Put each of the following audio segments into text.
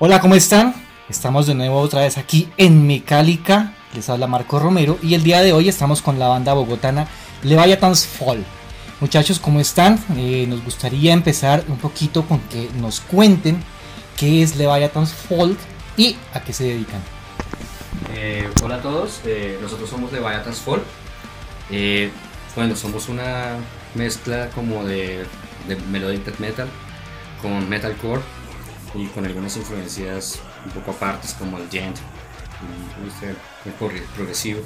Hola, ¿cómo están? Estamos de nuevo otra vez aquí en Mecálica. Les habla Marco Romero y el día de hoy estamos con la banda bogotana Leviathan's Fall. Muchachos, ¿cómo están? Eh, nos gustaría empezar un poquito con que nos cuenten qué es Leviathan's Fall y a qué se dedican. Eh, hola a todos, eh, nosotros somos Leviathan's Fall. Bueno, somos una mezcla como de, de melodic metal con metalcore y con algunas influencias un poco apartes como el gent, y, este, el corri- progresivo.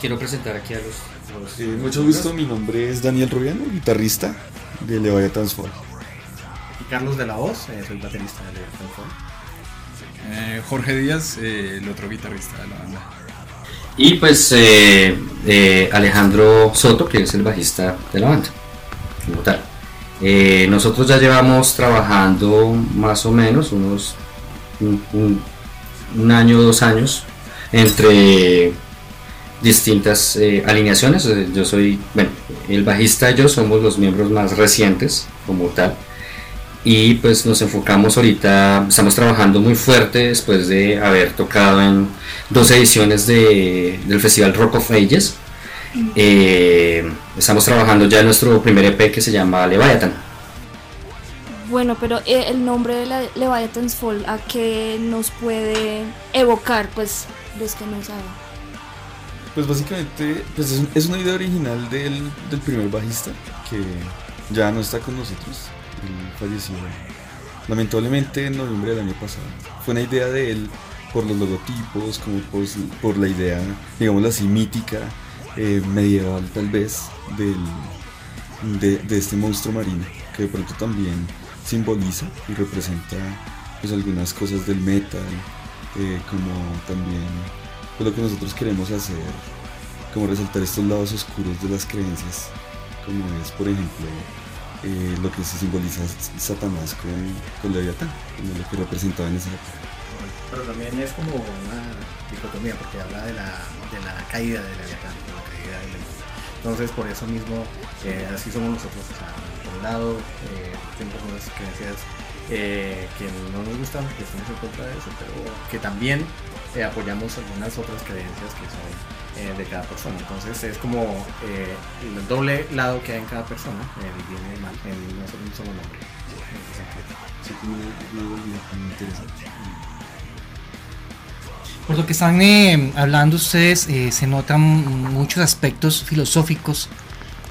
Quiero presentar aquí a los... los- Eh, mucho gusto, mi nombre es Daniel Rubiano, guitarrista de Leviathan's Fall. Y Carlos de la Voz, eh, soy baterista de Leviathan Fall. Eh, Jorge Díaz, eh, el otro guitarrista de la banda. Y pues eh, eh, Alejandro Soto, que es el bajista de la banda, como tal. Eh, nosotros ya llevamos trabajando más o menos unos un, un- un año, dos años, entre distintas eh, alineaciones. Eh, Yo soy, bueno, el bajista y yo somos los miembros más recientes como tal. Y pues nos enfocamos ahorita, estamos trabajando muy fuerte después de haber tocado en dos ediciones de, del Festival Rock of Ages. Eh, estamos trabajando ya en nuestro primer EP que se llama Leviathan. Bueno, pero eh, el nombre de la Leviathan's Fall, ¿a qué nos puede evocar? Pues los que no saben. Pues básicamente pues es, un- es una idea original del, del primer bajista que ya no está con nosotros. Él falleció lamentablemente en noviembre del año pasado. Fue una idea de él por los logotipos, como por, su- por la idea, digámoslo así, mítica, eh, medieval tal vez, del, de, este monstruo marino, que de pronto también simboliza y representa pues algunas cosas del metal, eh, como también pues, lo que nosotros queremos hacer, como resaltar estos lados oscuros de las creencias, como es por ejemplo eh, lo que se simboliza Satanás con, con Leviatán, como lo que representaba en esa época. Pero también es como una dicotomía, porque habla de la, de la caída de Leviatán, Entonces, por eso mismo, eh, así somos nosotros. O sea, por un lado, eh, tenemos unas creencias eh, que no nos gustan, que estamos en contra de eso, pero que también apoyamos algunas otras creencias que son de cada persona. Entonces, es como el doble lado que hay en cada persona, bien y el mal, en un solo- nombre. en. Sí, dualidad muy interesante. Por lo que están eh, hablando ustedes, eh, se notan muchos aspectos filosóficos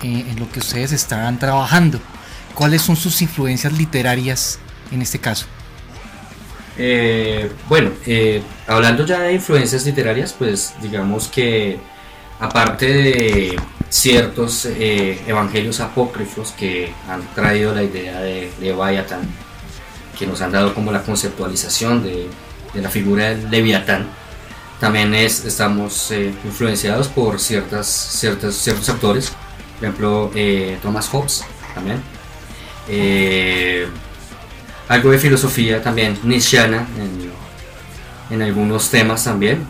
eh, en lo que ustedes están trabajando. ¿Cuáles son sus influencias literarias en este caso? Bueno, hablando ya de influencias literarias, pues digamos que aparte de ciertos evangelios apócrifos que han traído la idea de Leviatán, que nos han dado como la conceptualización de, de la figura del Leviatán, también es, estamos eh, influenciados por ciertas, ciertas, ciertos autores, por ejemplo eh, Thomas Hobbes también. Eh, algo de filosofía también nietzscheana en, en algunos temas también.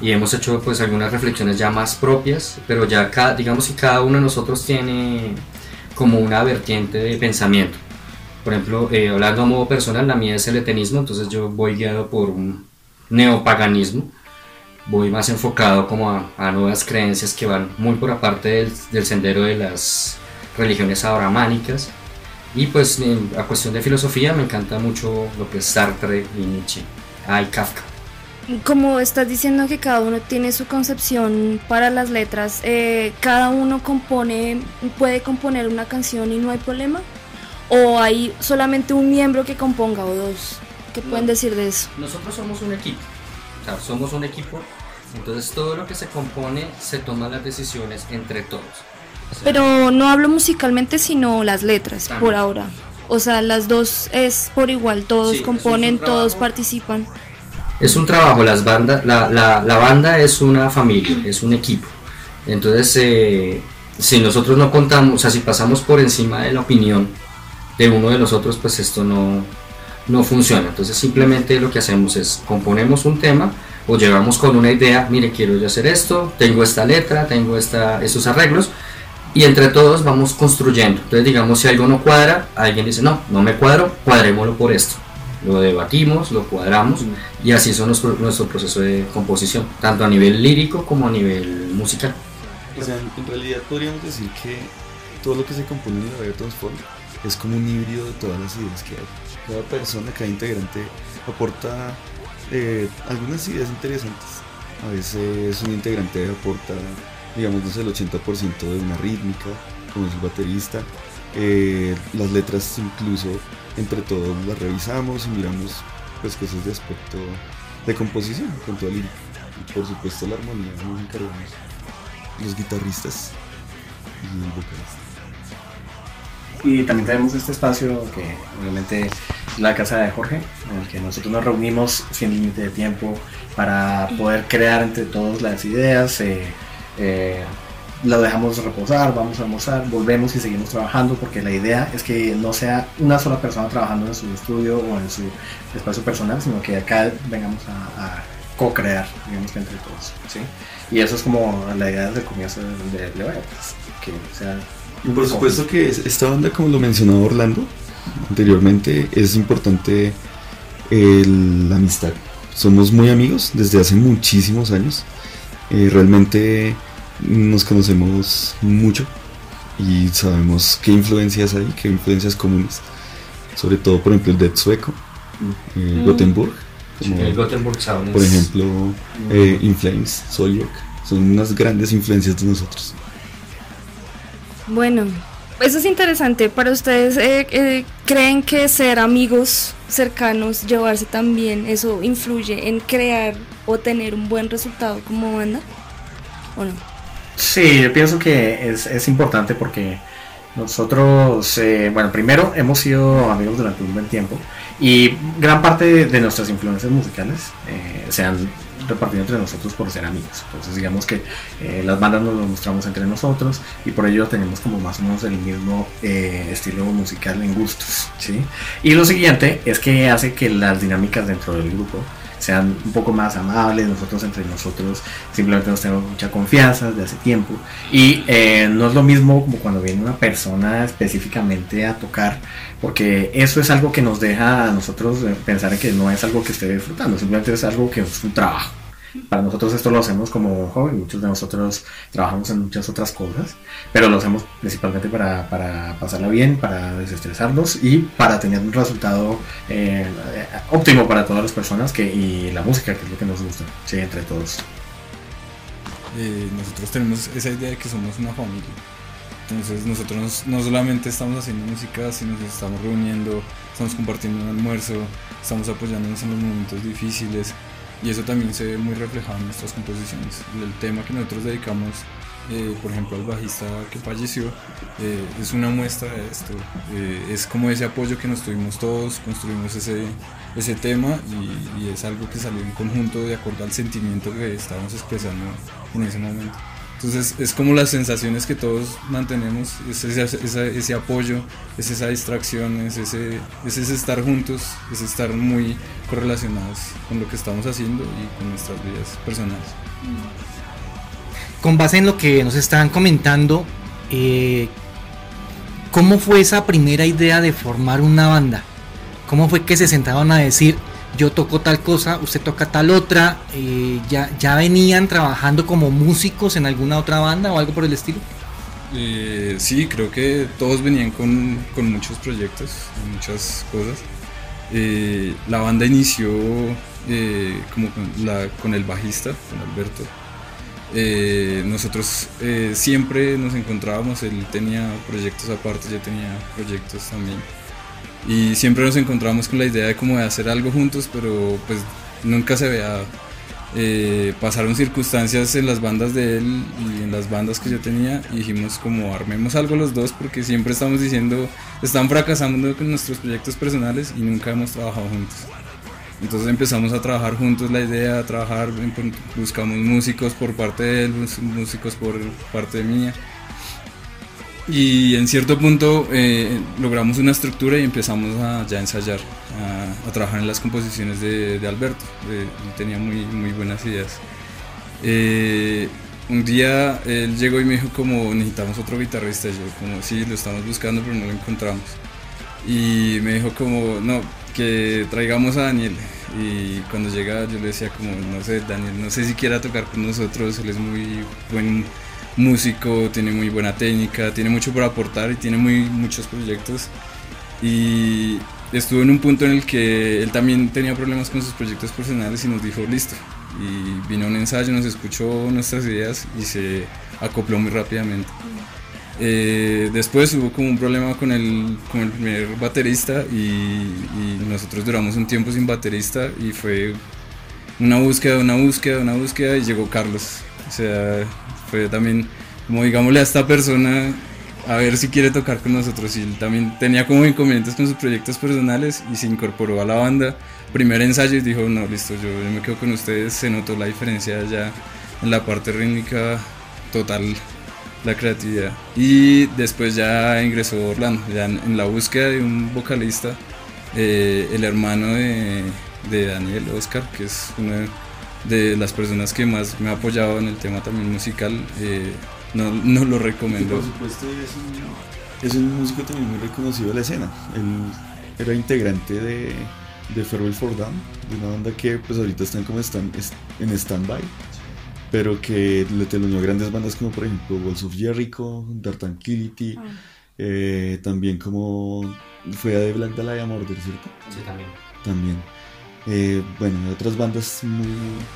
Y hemos hecho pues algunas reflexiones ya más propias pero ya cada, digamos que cada uno de nosotros tiene como una vertiente de pensamiento. Por ejemplo eh, hablando a modo personal la mía es el etenismo entonces yo voy guiado por un neopaganismo voy más enfocado como a, a nuevas creencias que van muy por aparte del, del sendero de las religiones abrahámicas y pues en- a cuestión de filosofía me encanta mucho lo que es Sartre y Nietzsche. Ah, y Kafka. Como estás diciendo que cada uno tiene su concepción para las letras, eh, cada uno compone, puede componer una canción y no hay problema. ¿O hay solamente un miembro que componga o dos? ¿Qué pueden No. decir de eso? Nosotros somos un equipo. O sea, somos un equipo. Entonces todo lo que se compone se toman las decisiones entre todos. O sea, Pero no hablo musicalmente, sino las letras, También. por ahora. O sea, las dos es por igual, todos Sí, eso es componen, todos participan. Es un trabajo, las bandas, la, la, la banda es una familia, es un equipo. Entonces, eh, si nosotros no contamos, o sea, si pasamos por encima de la opinión de uno de los otros, pues esto no, no funciona. Entonces, simplemente lo que hacemos es componemos un tema o llevamos con una idea, mire, quiero yo hacer esto, tengo esta letra, tengo esta, estos arreglos, y entre todos vamos construyendo. Entonces, digamos, si algo no cuadra, alguien dice, no, no me cuadro, cuadrémoslo por esto. lo debatimos, lo cuadramos y así es nuestro, nuestro proceso de composición, tanto a nivel lírico como a nivel musical. O sea, en realidad podríamos decir que todo lo que se compone en la radio Transform es como un híbrido de todas las ideas que hay. Cada persona, cada integrante aporta eh, algunas ideas interesantes. A veces un integrante aporta, digamos, no sé, el 80% de una rítmica, como es el baterista. Eh, las letras incluso entre todos las revisamos y miramos pues cosas de aspecto de composición con toda lírica. Y por supuesto la armonía nos encargamos los guitarristas y el vocalista. Y también tenemos este espacio que obviamente es la casa de Jorge, en el que nosotros nos reunimos sin límite de tiempo para poder crear entre todos las ideas. eh, eh, lo dejamos reposar, vamos a almorzar, volvemos y seguimos trabajando porque la idea es que no sea una sola persona trabajando en su estudio o en su espacio personal, sino que acá vengamos a, a co-crear, digamos que entre todos. ¿sí? Y eso es como la idea desde el comienzo de, de, pues, que sea por supuesto que es- esta banda, como lo mencionaba Orlando anteriormente, es importante el- la amistad. Somos muy amigos desde hace muchísimos años. Eh, realmente nos conocemos mucho y sabemos qué influencias hay, qué influencias comunes. Sobre todo, por ejemplo, el Dead Sueco, eh, Mm. Gothenburg, como, El Gothenburg Sound por ejemplo, eh, In Flames, Soilwork. Son unas grandes influencias de nosotros. Bueno, eso es interesante. Para ustedes, eh, eh, ¿creen que ser amigos cercanos, llevarse tan bien, eso influye en crear o tener un buen resultado como banda? ¿O no? Sí, yo pienso que es, es importante porque nosotros, eh, bueno, primero hemos sido amigos durante un buen tiempo y gran parte de, de nuestras influencias musicales eh, se han repartido entre nosotros por ser amigos. Entonces digamos que eh, las bandas nos lo mostramos entre nosotros y por ello tenemos como más o menos el mismo eh, estilo musical en gustos. ¿sí? Y lo siguiente es que hace que las dinámicas dentro del grupo sean un poco más amables, nosotros entre nosotros simplemente nos tenemos mucha confianza desde hace tiempo y eh, no es lo mismo como cuando viene una persona específicamente a tocar, porque eso es algo que nos deja a nosotros eh, pensar en que no es algo que esté disfrutando, simplemente es algo que es un trabajo. Para nosotros esto lo hacemos como hobby, muchos de nosotros trabajamos en muchas otras cosas, pero lo hacemos principalmente para, para pasarla bien, para desestresarnos y para tener un resultado eh, óptimo para todas las personas que, y la música, que es lo que nos gusta, sí, entre todos. eh, nosotros tenemos esa idea de que somos una familia. Entonces nosotros no solamente estamos haciendo música, sino que estamos reuniendo, estamos compartiendo un almuerzo, estamos apoyándonos en los momentos difíciles y eso también se ve muy reflejado en nuestras composiciones. El tema que nosotros dedicamos, eh, por ejemplo, al bajista que falleció, eh, es una muestra de esto. Eh, es como ese apoyo que nos tuvimos todos, construimos ese, ese tema y, y es algo que salió en conjunto de acuerdo al sentimiento que estábamos expresando en ese momento. Entonces es como las sensaciones que todos mantenemos, es ese, apoyo, es esa distracción, es ese, es ese estar juntos, es estar muy correlacionados con lo que estamos haciendo y con nuestras vidas personales. Con base en lo que nos estaban comentando, eh, ¿cómo fue esa primera idea de formar una banda? ¿Cómo fue que se sentaban a decir, yo toco tal cosa, usted toca tal otra? Eh, ya, ¿Ya venían trabajando como músicos en alguna otra banda o algo por el estilo? Eh, sí, creo que todos venían con, con muchos proyectos, muchas cosas. Eh, la banda inició como con, con el bajista, con Alberto. Nosotros siempre nos encontrábamos, él tenía proyectos aparte, yo tenía proyectos también. Y siempre nos encontrábamos con la idea de como de hacer algo juntos, pero pues nunca se veía eh, pasaron circunstancias en las bandas de él y en las bandas que yo tenía y dijimos como armemos algo los dos porque siempre estamos diciendo están fracasando con nuestros proyectos personales y nunca hemos trabajado juntos. Entonces empezamos a trabajar juntos la idea a trabajar buscamos músicos por parte de él músicos por parte mía y en cierto punto eh, logramos una estructura y empezamos a ya ensayar, a, a trabajar en las composiciones de, de Alberto. Eh, tenía muy, muy buenas ideas. Eh, un día él llegó y me dijo como necesitamos otro guitarrista. Yo como sí, lo estamos buscando pero no lo encontramos. Y me dijo como no, que traigamos a Daniel. Y cuando llega yo le decía como, no sé, Daniel, no sé si quiera tocar con nosotros, él es muy buen músico, tiene muy buena técnica, tiene mucho por aportar y tiene muy, muchos proyectos. Y estuvo en un punto en el que él también tenía problemas con sus proyectos personales y nos dijo, listo. Y vino a un ensayo, nos escuchó nuestras ideas y se acopló muy rápidamente. Eh, después hubo como un problema con el, con el primer baterista y, y nosotros duramos un tiempo sin baterista y fue una búsqueda, una búsqueda, una búsqueda y llegó Carlos. O sea, fue también como digámosle a esta persona a ver si quiere tocar con nosotros y él también tenía como inconvenientes con sus proyectos personales y se incorporó a la banda. Primer ensayo y dijo, no, listo, yo, yo me quedo con ustedes, se notó la diferencia ya en la parte rítmica total la creatividad. Y después ya ingresó Orlando, ya en, en la búsqueda de un vocalista, eh, el hermano de, de Daniel, Oscar, que es una de las personas que más me ha apoyado en el tema también musical, eh, no, no lo Y recomiendo. por supuesto es un, es un músico también muy reconocido de la escena. Él era integrante de, de Farewell for Down, de una banda que pues ahorita están como están es- en stand-by, pero que le telonió grandes bandas como por ejemplo Walls of Jericho, Dark Tranquility, eh, también como fue a The Black Dahlia Murder, ¿cierto? Sí, también. también. Eh, bueno, hay otras bandas muy,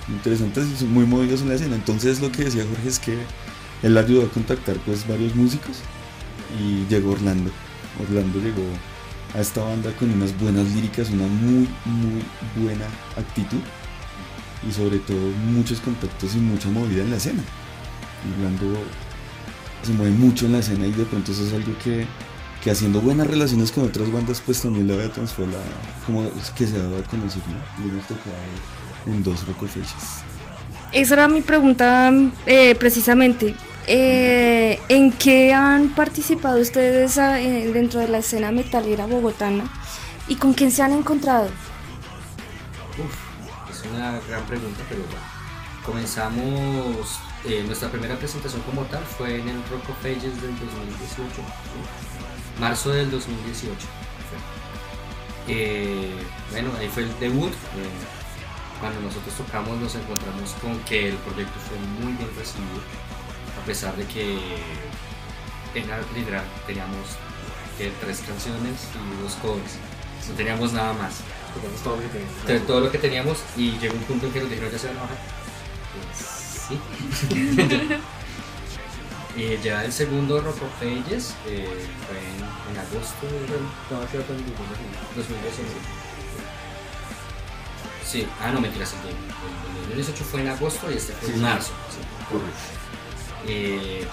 interesantes y muy movidos en la escena. Entonces lo que decía Jorge es que él ayudó a contactar pues varios músicos y llegó Orlando. Orlando llegó a esta banda con unas buenas líricas, una muy, muy buena actitud y sobre todo muchos contactos y mucha movida en la escena. Orlando se mueve mucho en la escena y de pronto eso es algo que, que haciendo buenas relaciones con otras bandas pues también la vea transforma como es que se ha dado a conocer ¿no? y hemos tocado en dos rocofechas. Esa era mi pregunta eh, precisamente. Eh, ¿En qué han participado ustedes ah, eh, dentro de la escena metalera bogotana? ¿Y con quién se han encontrado? Uf, es una gran pregunta, pero bueno. Comenzamos, eh, nuestra primera presentación como tal fue en el Rock of Ages del 2018, ¿sí? Marzo del 2018. fue. Eh, bueno, ahí fue el debut. eh, cuando nosotros tocamos nos encontramos con que el proyecto fue muy bien recibido, a pesar de que era literal, teníamos que tres canciones y dos covers, no teníamos nada más. Tocamos todo lo que. Entonces, todo lo que teníamos y llegó un punto en que nos dijeron ya se van a bajar. Pues, sí. y ya el segundo Rock of Ages eh, fue en, en agosto ¿no? 2019. Sí, ah, no, mentiras, el, de- el, el 2018 fue en agosto y este fue en marzo. sí. Eh,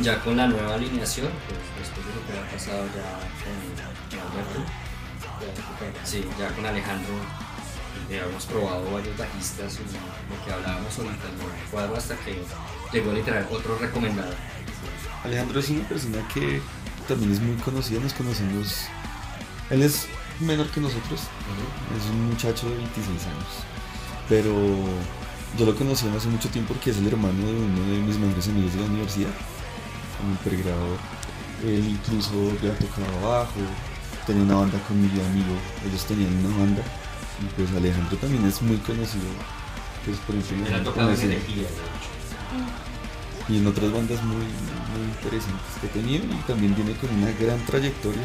ya con la nueva alineación, pues después de lo que ha pasado ya con, Alberto, Sí, ya con Alejandro eh, habíamos probado varios bajistas y lo que hablábamos ahorita no cuadro hasta que llegó literal otro recomendado. Alejandro es una persona que también es muy conocida, nos conocemos. Él es menor que nosotros, es un muchacho de 26 años, pero yo lo conocí hace mucho tiempo porque es el hermano de uno de mis mejores amigos de la universidad, un pregrado. Él incluso ya tocaba bajo, tenía una banda con mi amigo, ellos tenían una banda, y pues Alejandro también es muy conocido, pues por ejemplo, Él ha en tocado en energía, de hecho. Y en otras bandas muy, muy interesantes que ha tenido y también viene con una gran trayectoria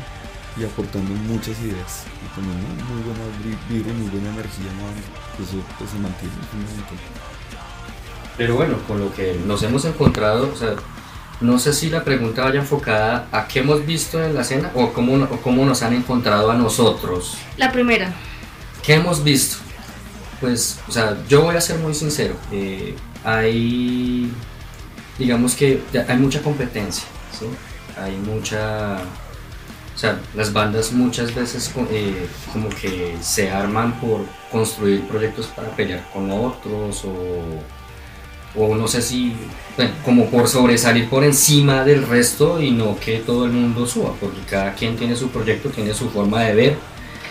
y aportando muchas ideas y también una muy buena vi- vibra y muy buena energía que eso pues, se mantiene. Pero bueno, con lo que nos hemos encontrado, o sea, no sé si la pregunta vaya enfocada a qué hemos visto en la escena o cómo, o cómo nos han encontrado a nosotros. La primera. ¿Qué hemos visto? Pues, o sea, yo voy a ser muy sincero. eh, hay, digamos que hay mucha competencia. Hay mucha, o sea, las bandas muchas veces eh, como que se arman por construir proyectos para pelear con otros o, o no sé si, como por sobresalir por encima del resto y no que todo el mundo suba, porque cada quien tiene su proyecto, tiene su forma de ver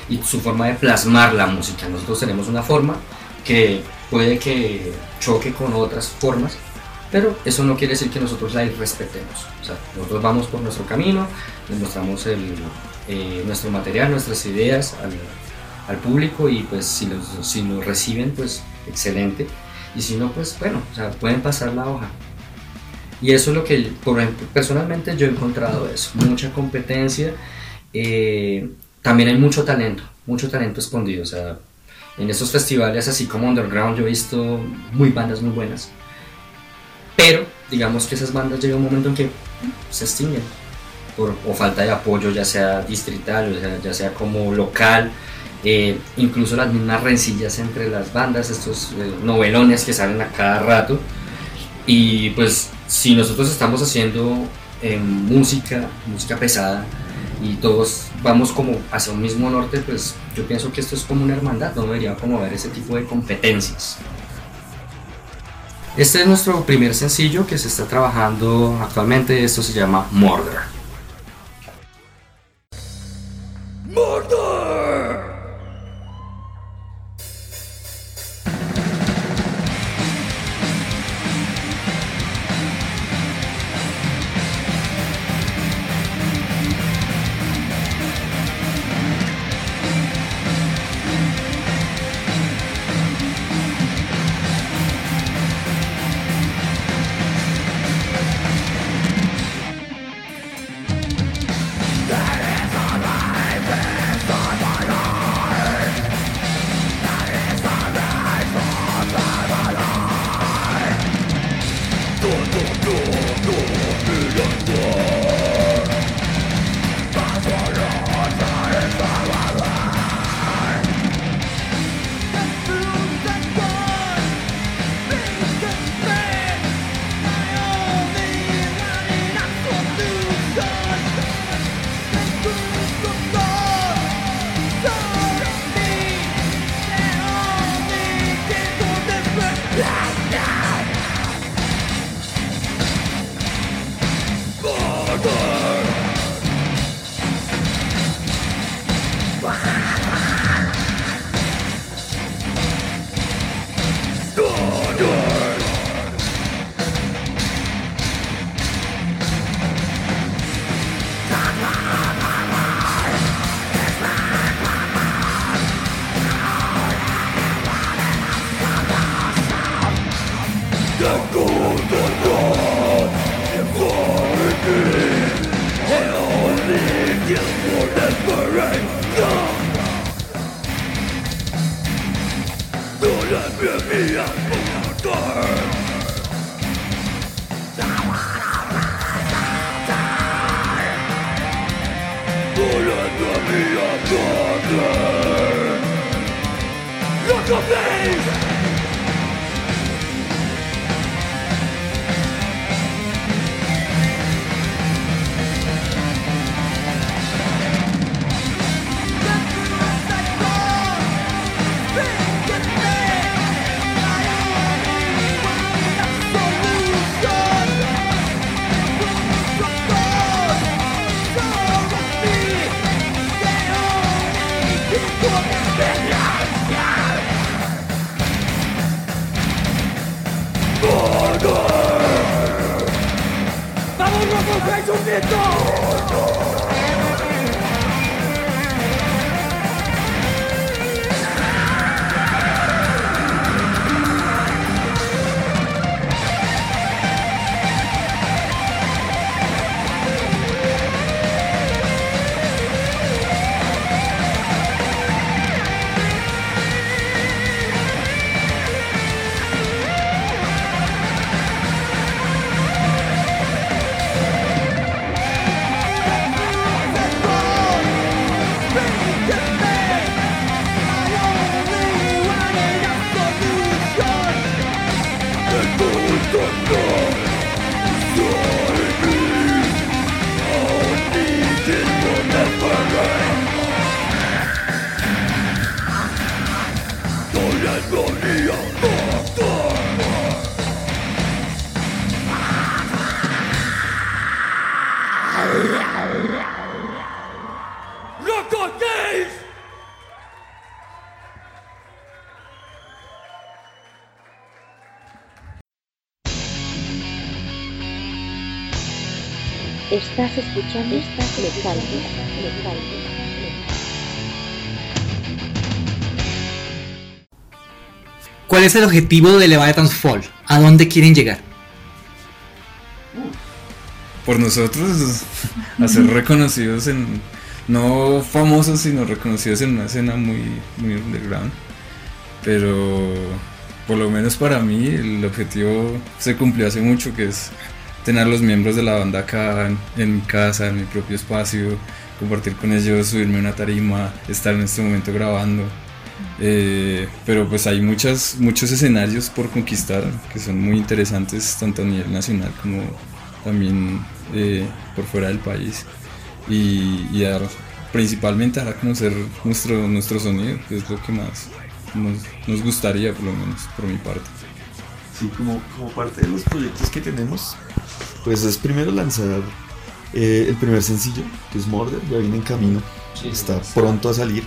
y su forma de plasmar la música. Nosotros tenemos una forma que puede que choque con otras formas, pero eso no quiere decir que nosotros la irrespetemos. O sea, nosotros vamos por nuestro camino, les mostramos el, eh, nuestro material, nuestras ideas al, al público y pues si los, si lo reciben pues excelente y si no pues bueno, o sea, pueden pasar la hoja. Y eso es lo que, por ejemplo, personalmente yo he encontrado eso, mucha competencia, eh, también hay mucho talento, mucho talento escondido, o sea, en estos festivales así como underground yo he visto muy bandas muy buenas, pero digamos que esas bandas llega un momento en que se extinguen por, o falta de apoyo ya sea distrital o sea, ya sea como local, eh, incluso las mismas rencillas entre las bandas, estos eh, novelones que salen a cada rato. Y pues si nosotros estamos haciendo eh, música, música pesada, y todos vamos como hacia un mismo norte, pues yo pienso que esto es como una hermandad, no debería como haber ese tipo de competencias. Este es nuestro primer sencillo que se está trabajando actualmente, esto se llama Murder. vez o Vitor! Estás escuchando esta Mecánica. Mecánica. ¿Cuál es el objetivo de Leviathan's Fall? ¿A dónde quieren llegar? Por nosotros, a ser reconocidos en, no famosos, sino reconocidos en una escena muy, muy underground. Pero por lo menos para mí el objetivo se cumplió hace mucho, que es tener los miembros de la banda acá en, en mi casa, en mi propio espacio, compartir con ellos, subirme a una tarima, estar en este momento grabando. Eh, pero pues hay muchas, muchos escenarios por conquistar que son muy interesantes tanto a nivel nacional como también eh, por fuera del país y, y dar, principalmente dar a conocer nuestro, nuestro sonido, que es lo que más nos, nos gustaría por lo menos por mi parte. Sí, como, como parte de los proyectos que tenemos, pues es primero lanzar eh, el primer sencillo, que es Murder, ya viene en camino, está pronto a salir.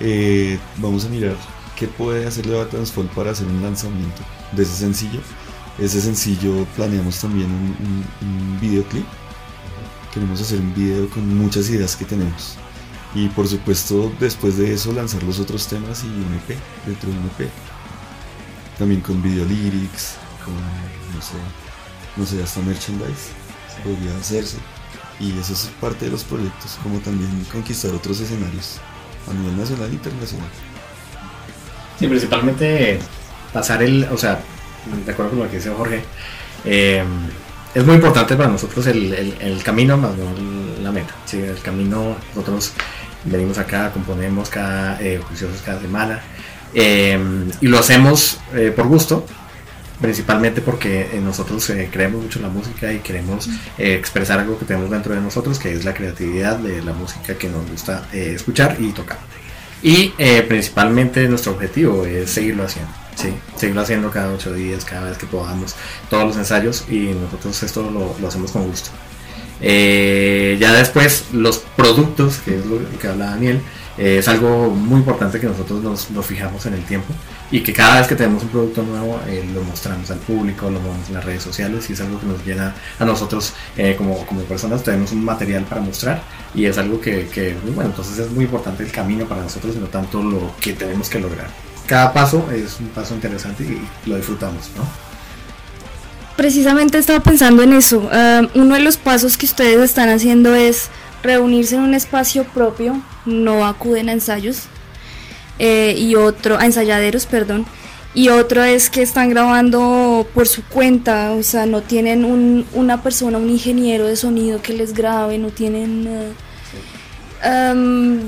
Eh, vamos a mirar qué puede hacer Leviathan's Fall para hacer un lanzamiento de ese sencillo. Ese sencillo planeamos también un, un- un videoclip. Queremos hacer un video con muchas ideas que tenemos. Y por supuesto, después de eso, lanzar los otros temas y un EP, dentro de un EP. También con video lyrics, con, no sé, no sé, hasta merchandise podría hacerse. Y eso es parte de los proyectos, como también conquistar otros escenarios a nivel nacional e internacional. Sí, principalmente pasar el, o sea, de acuerdo con lo que dice Jorge, eh, es muy importante para nosotros el, el- el camino más no la meta. ¿sí? El camino, nosotros venimos acá, componemos cada eh, juiciosos cada semana eh, y lo hacemos eh, por gusto, principalmente porque eh, nosotros eh, creemos mucho en la música y queremos eh, expresar algo que tenemos dentro de nosotros, que es la creatividad de la música que nos gusta eh, escuchar y tocar. Y principalmente nuestro objetivo es seguirlo haciendo, ¿sí? seguirlo haciendo cada ocho días, cada vez que podamos, todos los ensayos y nosotros esto lo, lo hacemos con gusto. Ya después los productos, que es lo que habla Daniel, eh, es algo muy importante que nosotros nos, nos fijamos en el tiempo y que cada vez que tenemos un producto nuevo eh, lo mostramos al público, lo mostramos en las redes sociales y es algo que nos llena a nosotros eh, como, como personas, tenemos un material para mostrar y es algo que, que, bueno, entonces es muy importante el camino para nosotros y no tanto lo que tenemos que lograr. Cada paso es un paso interesante y lo disfrutamos, ¿no? Precisamente estaba pensando en eso. Ah, uno de los pasos que ustedes están haciendo es reunirse en un espacio propio, no acuden a ensayos, eh, y otro, a ensayaderos, perdón. Y otro es que están grabando por su cuenta, o sea, no tienen un- una persona, un ingeniero de sonido que les grabe, no tienen... eh, am,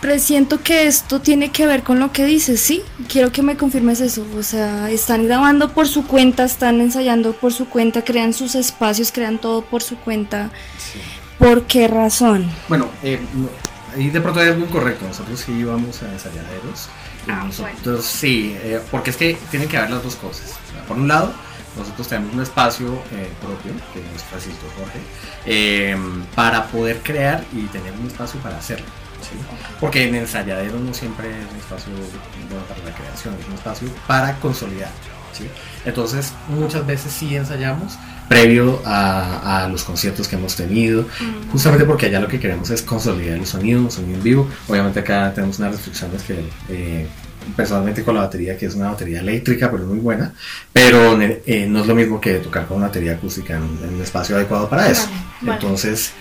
presiento que esto tiene que ver con lo que dices, sí, quiero que me confirmes eso, o sea, están grabando por su cuenta, están ensayando por su cuenta, crean sus espacios, crean todo por su cuenta. ¿Por qué razón? Bueno, eh, ahí de pronto es muy correcto. Nosotros sí íbamos a ensayaderos. y Ah, nosotros sí, eh, porque es que tienen que haber las dos cosas. Por un lado, nosotros tenemos un espacio eh, propio, que nos facilitó Jorge, eh, para poder crear y tener un espacio para hacerlo. ¿sí? Porque en ensayadero no siempre es un espacio bueno para la creación, es un espacio para consolidar. ¿sí? Entonces, muchas veces sí ensayamos previo a, a los conciertos que hemos tenido, justamente porque allá lo que queremos es consolidar el sonido, un sonido en vivo. Obviamente acá tenemos unas restricciones que eh, personalmente con la batería, que es una batería eléctrica, pero muy buena, pero eh, no es lo mismo que tocar con una batería acústica en, en un espacio adecuado para eso. Vale, vale. Entonces,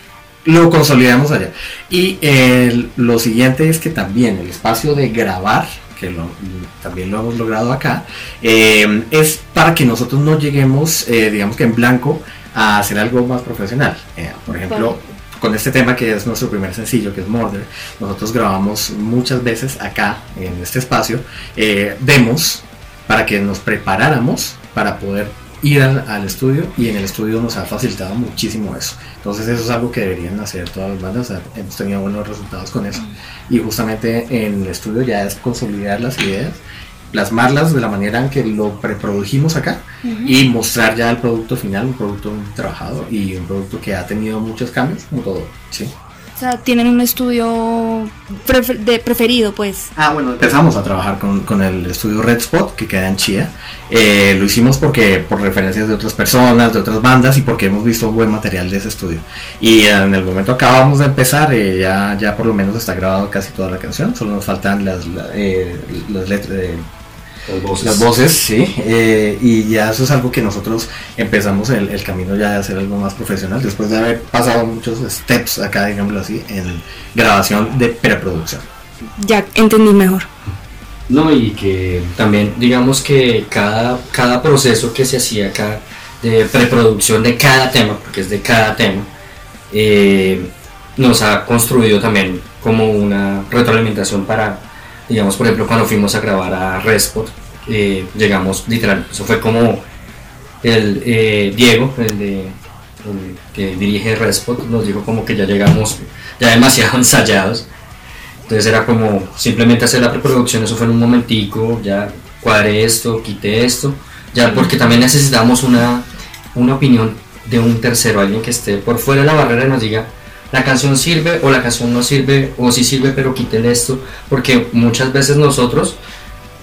lo consolidamos allá. Y el- lo siguiente es que también el espacio de grabar, que lo- también lo hemos logrado acá, eh, es para que nosotros no lleguemos, eh, digamos que en blanco, a hacer algo más profesional. Eh, por ejemplo, con este tema que es nuestro primer sencillo, que es Murder, nosotros grabamos muchas veces acá, en este espacio, demos para que nos preparáramos para poder ir al, al estudio y en el estudio nos ha facilitado muchísimo eso. Entonces eso es algo que deberían hacer todas las bandas, o sea, hemos tenido buenos resultados con eso. Y justamente en el estudio ya es consolidar las ideas, plasmarlas de la manera en que lo preprodujimos acá y mostrar ya el producto final, un producto trabajado y un producto que ha tenido muchos cambios, como todo. ¿sí? O sea, tienen un estudio prefer- de preferido, pues. Ah, bueno, empezamos a trabajar con, con el estudio Red Spot, que queda en Chía. Eh, lo hicimos porque por referencias de otras personas, de otras bandas, y porque hemos visto buen material de ese estudio. Y en el momento acabamos de empezar, eh, ya, ya por lo menos está grabado casi toda la canción, solo nos faltan las, la- eh, las letras, eh, Las voces. Las voces, sí. eh, y ya eso es algo que nosotros empezamos el, el camino ya de hacer algo más profesional, después de haber pasado muchos steps acá, digámoslo así, en grabación de preproducción. Ya entendí mejor. No, y que también digamos que cada, cada proceso que se hacía acá de preproducción de cada tema, porque es de cada tema, eh, nos ha construido también como una retroalimentación para, digamos, por ejemplo, cuando fuimos a grabar a Respot, eh, llegamos literal, eso fue como el eh, Diego, el, de, que dirige Respot, nos dijo como que ya llegamos ya demasiado ensayados. Entonces era como simplemente hacer la preproducción, eso fue en un momentico, ya cuadré esto, quité esto, ya porque también necesitamos una, una opinión de un tercero, alguien que esté por fuera de la barrera y nos diga la canción sirve o la canción no sirve o si sirve pero quiten esto, porque muchas veces nosotros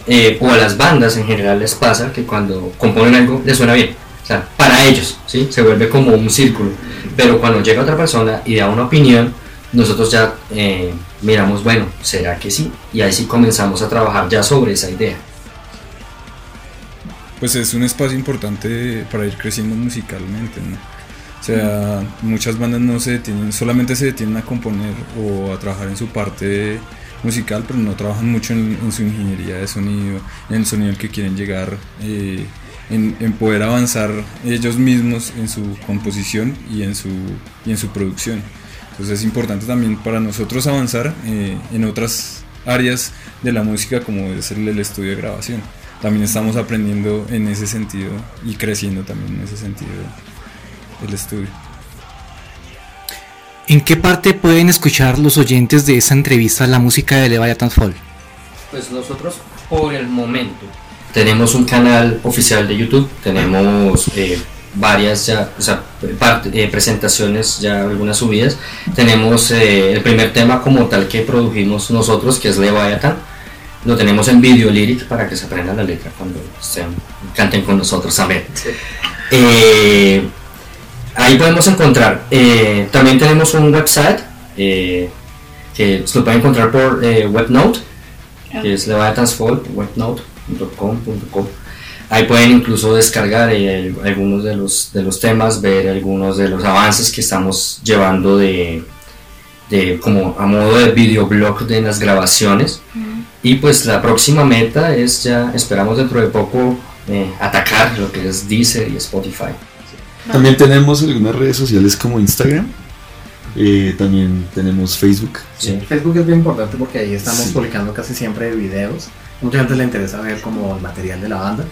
eh, o a las bandas en general les pasa que cuando componen algo les suena bien, o sea, para ellos, ¿sí? se vuelve como un círculo, pero cuando llega otra persona y da una opinión, nosotros ya eh, miramos, bueno, ¿será que sí? Y ahí sí comenzamos a trabajar ya sobre esa idea. pues es un espacio importante para ir creciendo musicalmente, ¿no? O sea, muchas bandas no se detienen, solamente se detienen a componer o a trabajar en su parte musical, pero no trabajan mucho en, su ingeniería de sonido, en el sonido al que quieren llegar, eh, en, en poder avanzar ellos mismos en su composición y en su, y en su producción. Entonces es importante también para nosotros avanzar eh, en otras áreas de la música como es el, el estudio de grabación. También estamos aprendiendo en ese sentido y creciendo también en ese sentido el estudio. ¿En qué parte pueden escuchar los oyentes de esa entrevista la música de Leviathan Fall? Pues nosotros por el momento tenemos un canal oficial de YouTube, tenemos eh, varias ya, o sea, parte- eh, presentaciones, ya algunas subidas. Tenemos eh, el primer tema como tal que produjimos nosotros, que es Leviathan. Lo tenemos en video lyric para que se aprendan la letra cuando estén, canten con nosotros también. Eh, ahí podemos encontrar. eh, también tenemos un website eh, que se lo pueden encontrar por eh, Webnote, que es Leviathansfall, webnote.com.com. Ahí pueden incluso descargar algunos de los, de los temas, ver algunos de los avances que estamos llevando de, de como a modo de videoblog de las grabaciones. Y pues la próxima meta es ya, esperamos dentro de poco atacar lo que es Deezer y Spotify. También tenemos algunas redes sociales como Instagram. eh, también tenemos Facebook. Sí. Facebook es bien importante porque ahí estamos Sí. publicando casi siempre videos. Mucha gente le interesa ver como el material de la banda.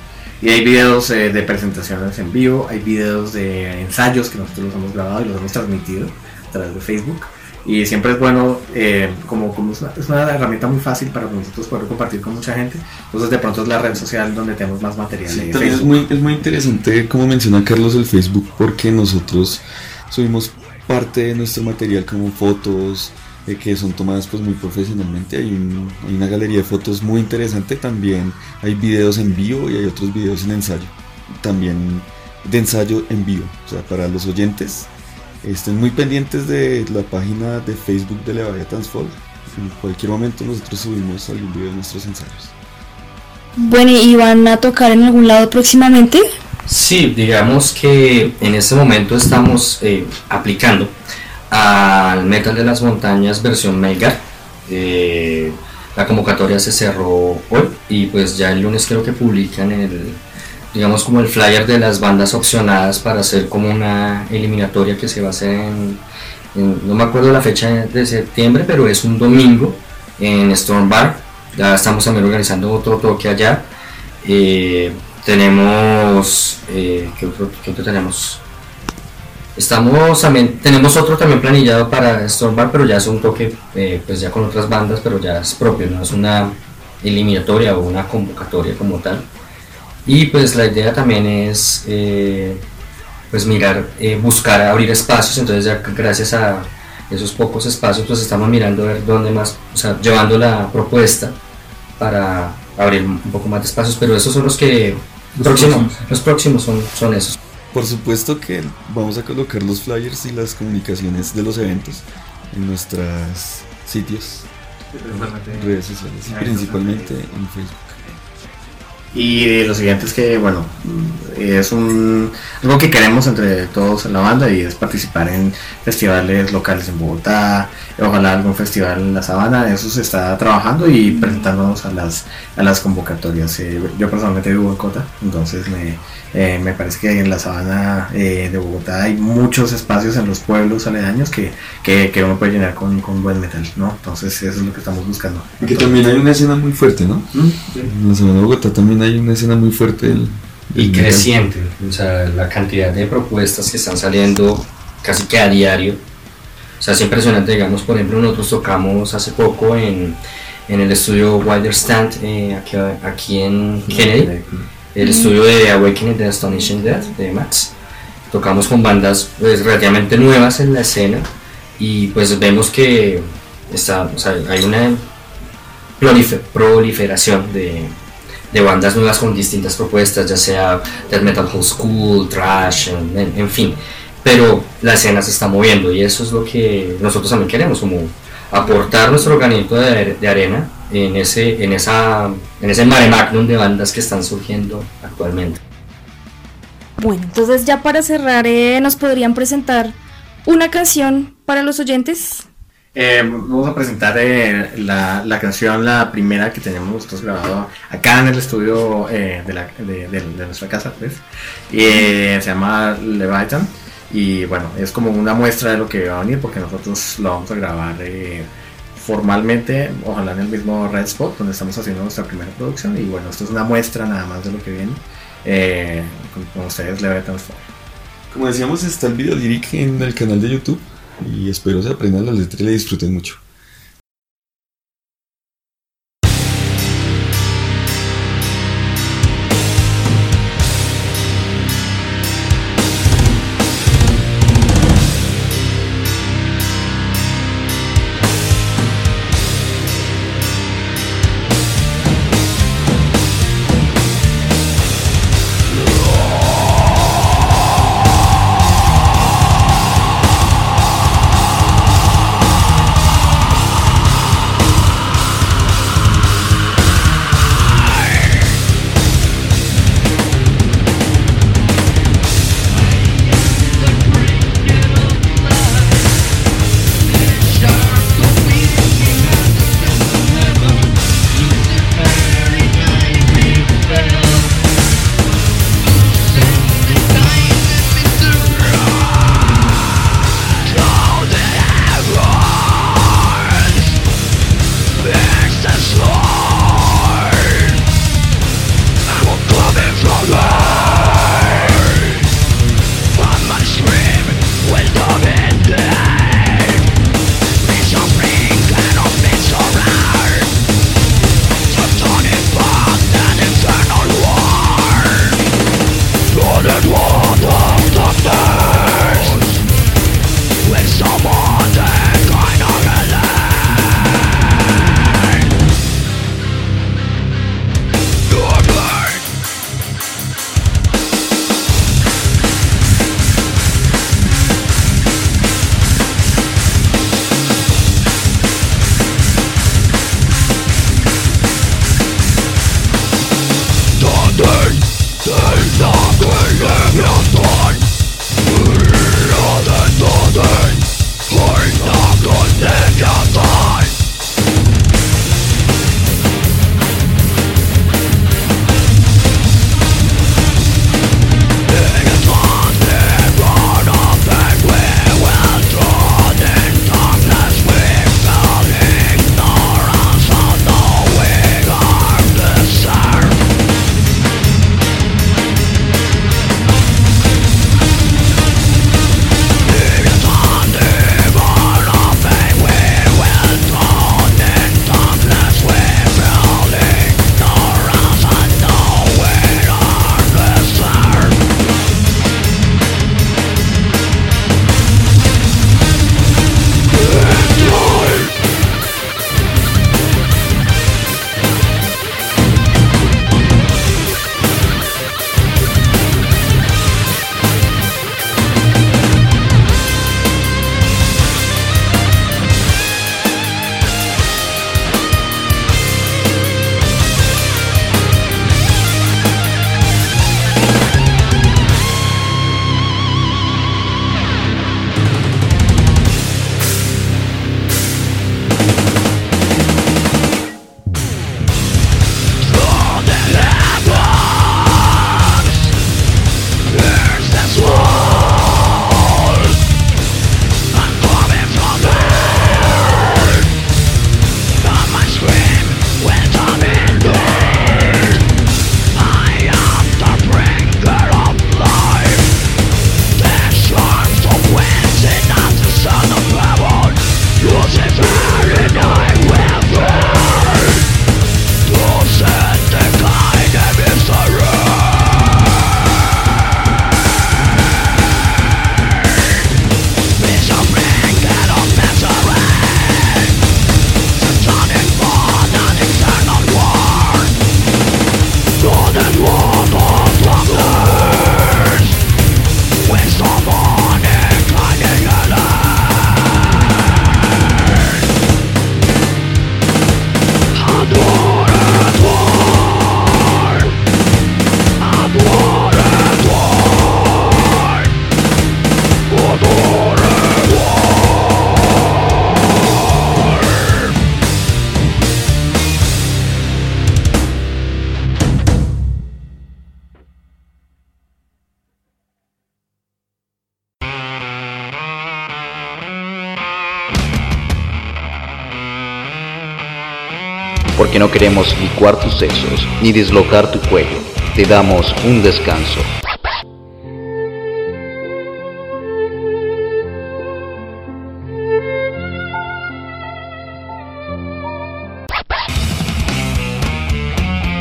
Y hay videos eh, de presentaciones en vivo, hay videos de ensayos que nosotros los hemos grabado y los hemos transmitido a través de Facebook. Y siempre es bueno, eh, como, como es, una, es una herramienta muy fácil para nosotros poder compartir con mucha gente. Entonces de pronto es la red social donde tenemos más material. Sí, también es muy, es muy interesante, como menciona Carlos, el Facebook, porque nosotros subimos parte de nuestro material como fotos eh, que son tomadas pues muy profesionalmente. Hay, un- hay una galería de fotos muy interesante. También hay videos en vivo y hay otros videos en ensayo. También de ensayo en vivo. O sea, para los oyentes, estén muy pendientes de la página de Facebook de Leviathan Fall. En cualquier momento nosotros subimos algún video de nuestros ensayos. Bueno, ¿y van a tocar en algún lado próximamente? Sí, digamos que en este momento estamos eh, aplicando al Metal de las Montañas versión Mega. Eh, la convocatoria se cerró hoy y pues ya el lunes creo que publican el, digamos como el flyer de las bandas opcionadas para hacer como una eliminatoria que se va a hacer en, no me acuerdo la fecha de septiembre, pero es un domingo en Storm Bar. Ya estamos también organizando otro toque allá. Eh, tenemos eh, ¿qué, otro, qué otro tenemos? Estamos también, tenemos otro también planillado para Stormbar, pero ya es un toque eh, pues ya con otras bandas, pero ya es propio, no es una eliminatoria o una convocatoria como tal. Y pues la idea también es eh, pues mirar, eh, buscar abrir espacios, entonces ya gracias a esos pocos espacios pues estamos mirando a ver dónde más, o sea, llevando la propuesta para abrir un poco más de espacios, pero esos son los que Los próximos, próximos. los próximos son, son esos. Por supuesto que vamos a colocar los flyers y las comunicaciones de los eventos en nuestros sitios, redes sociales, y principalmente en Facebook. Y lo siguiente es que, bueno, es un, algo que queremos entre todos en la banda y es participar en festivales locales en Bogotá, ojalá algún festival en la Sabana, eso se está trabajando y presentándonos a las, a las convocatorias. Eh, yo personalmente vivo en Cota, entonces me, eh, me parece que en la Sabana eh, de Bogotá hay muchos espacios en los pueblos aledaños que, que, que uno puede llenar con, con buen metal, ¿no? Entonces eso es lo que estamos buscando. Y que también hay una escena muy fuerte, ¿no? En la Sabana de Bogotá también hay una escena muy fuerte del, del y metal. creciente. O sea, la cantidad de propuestas que están saliendo casi que a diario. O sea, es impresionante, digamos, por ejemplo, nosotros tocamos hace poco en, en el estudio Wider Stand, eh, aquí, aquí en Kennedy, el estudio de Awakening the Astonishing Death de Max. Tocamos con bandas pues, relativamente nuevas en la escena y pues vemos que está, o sea, hay una prolife- proliferación de, de bandas nuevas con distintas propuestas, ya sea death metal old school, trash, en, en- en fin. Pero la escena se está moviendo y eso es lo que nosotros también queremos, como aportar nuestro granito de, de arena en ese, en, esa, en ese mare magnum de bandas que están surgiendo actualmente. Bueno, entonces ya para cerrar, eh, ¿nos podrían presentar una canción para los oyentes? Eh, vamos a presentar eh, la, la canción, la primera que tenemos nosotros grabado acá en el estudio eh, de, la- de- de- de nuestra casa, pues. Y, eh, se llama Leviathan. Y bueno, es como una muestra de lo que va a venir porque nosotros lo vamos a grabar eh, formalmente, ojalá en el mismo Red Spot donde estamos haciendo nuestra primera producción. Y bueno, esto es una muestra nada más de lo que viene. Eh, con, con ustedes, Leviathan Fall. Como decíamos, está el video lyric en el canal de YouTube y espero se aprendan las letras y le disfruten mucho. No queremos licuar tus sesos ni dislocar tu cuello. Te damos un descanso.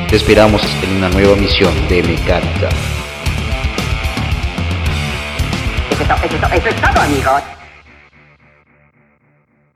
Te esperamos en una nueva misión de mecánica. Eso, eso, eso es todo, amigos.